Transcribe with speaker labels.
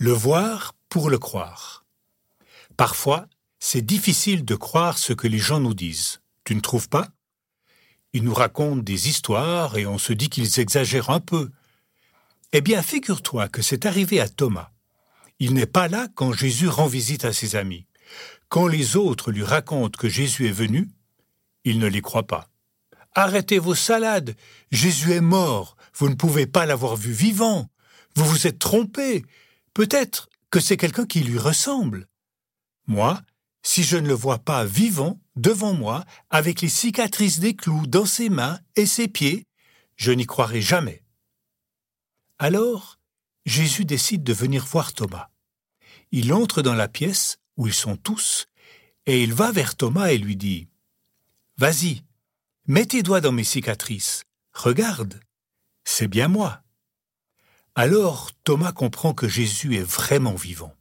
Speaker 1: Le voir pour le croire. Parfois, c'est difficile de croire ce que les gens nous disent. Tu ne trouves pas? Ils nous racontent des histoires et on se dit qu'ils exagèrent un peu. Eh bien, figure-toi que c'est arrivé à Thomas. Il n'est pas là quand Jésus rend visite à ses amis. Quand les autres lui racontent que Jésus est venu, il ne les croit pas. Arrêtez vos salades. Jésus est mort. Vous ne pouvez pas l'avoir vu vivant. Vous vous êtes trompé. Peut-être que c'est quelqu'un qui lui ressemble. Moi, si je ne le vois pas vivant devant moi, avec les cicatrices des clous dans ses mains et ses pieds, je n'y croirai jamais. Alors, Jésus décide de venir voir Thomas. Il entre dans la pièce où ils sont tous, et il va vers Thomas et lui dit Vas-y, mets tes doigts dans mes cicatrices, regarde, c'est bien moi. Alors Thomas comprend que Jésus est vraiment vivant.